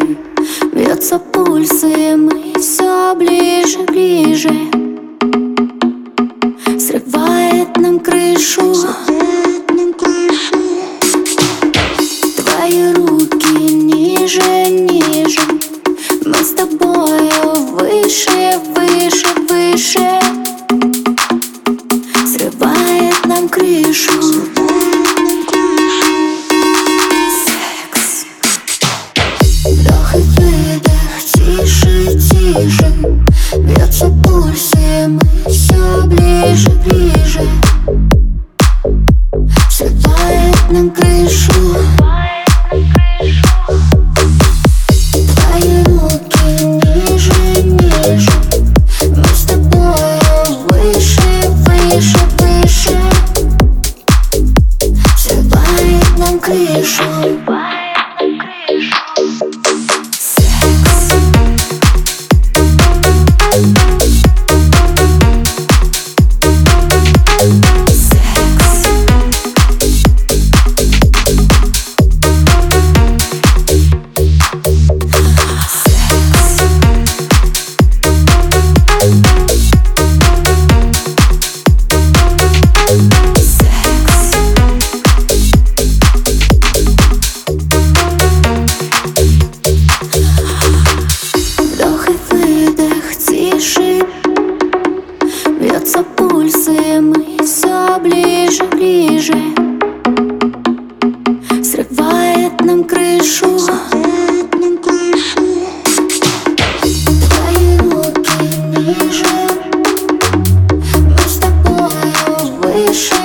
тише Бьется пульс, и мы все ближе, ближе. Срывает нам крышу. Твои руки ниже, ниже. Мы с тобою выше, выше, выше. Тише Бьется пульсе, мы все ближе, ближе. Срывает нам крышу. Твои руки ниже, ниже. Мы с тобою выше, выше, выше. Срывает нам крышу пульсы мы все ближе, ближе. Срывает нам крышу. Твои руки ниже. Мы с тобою выше.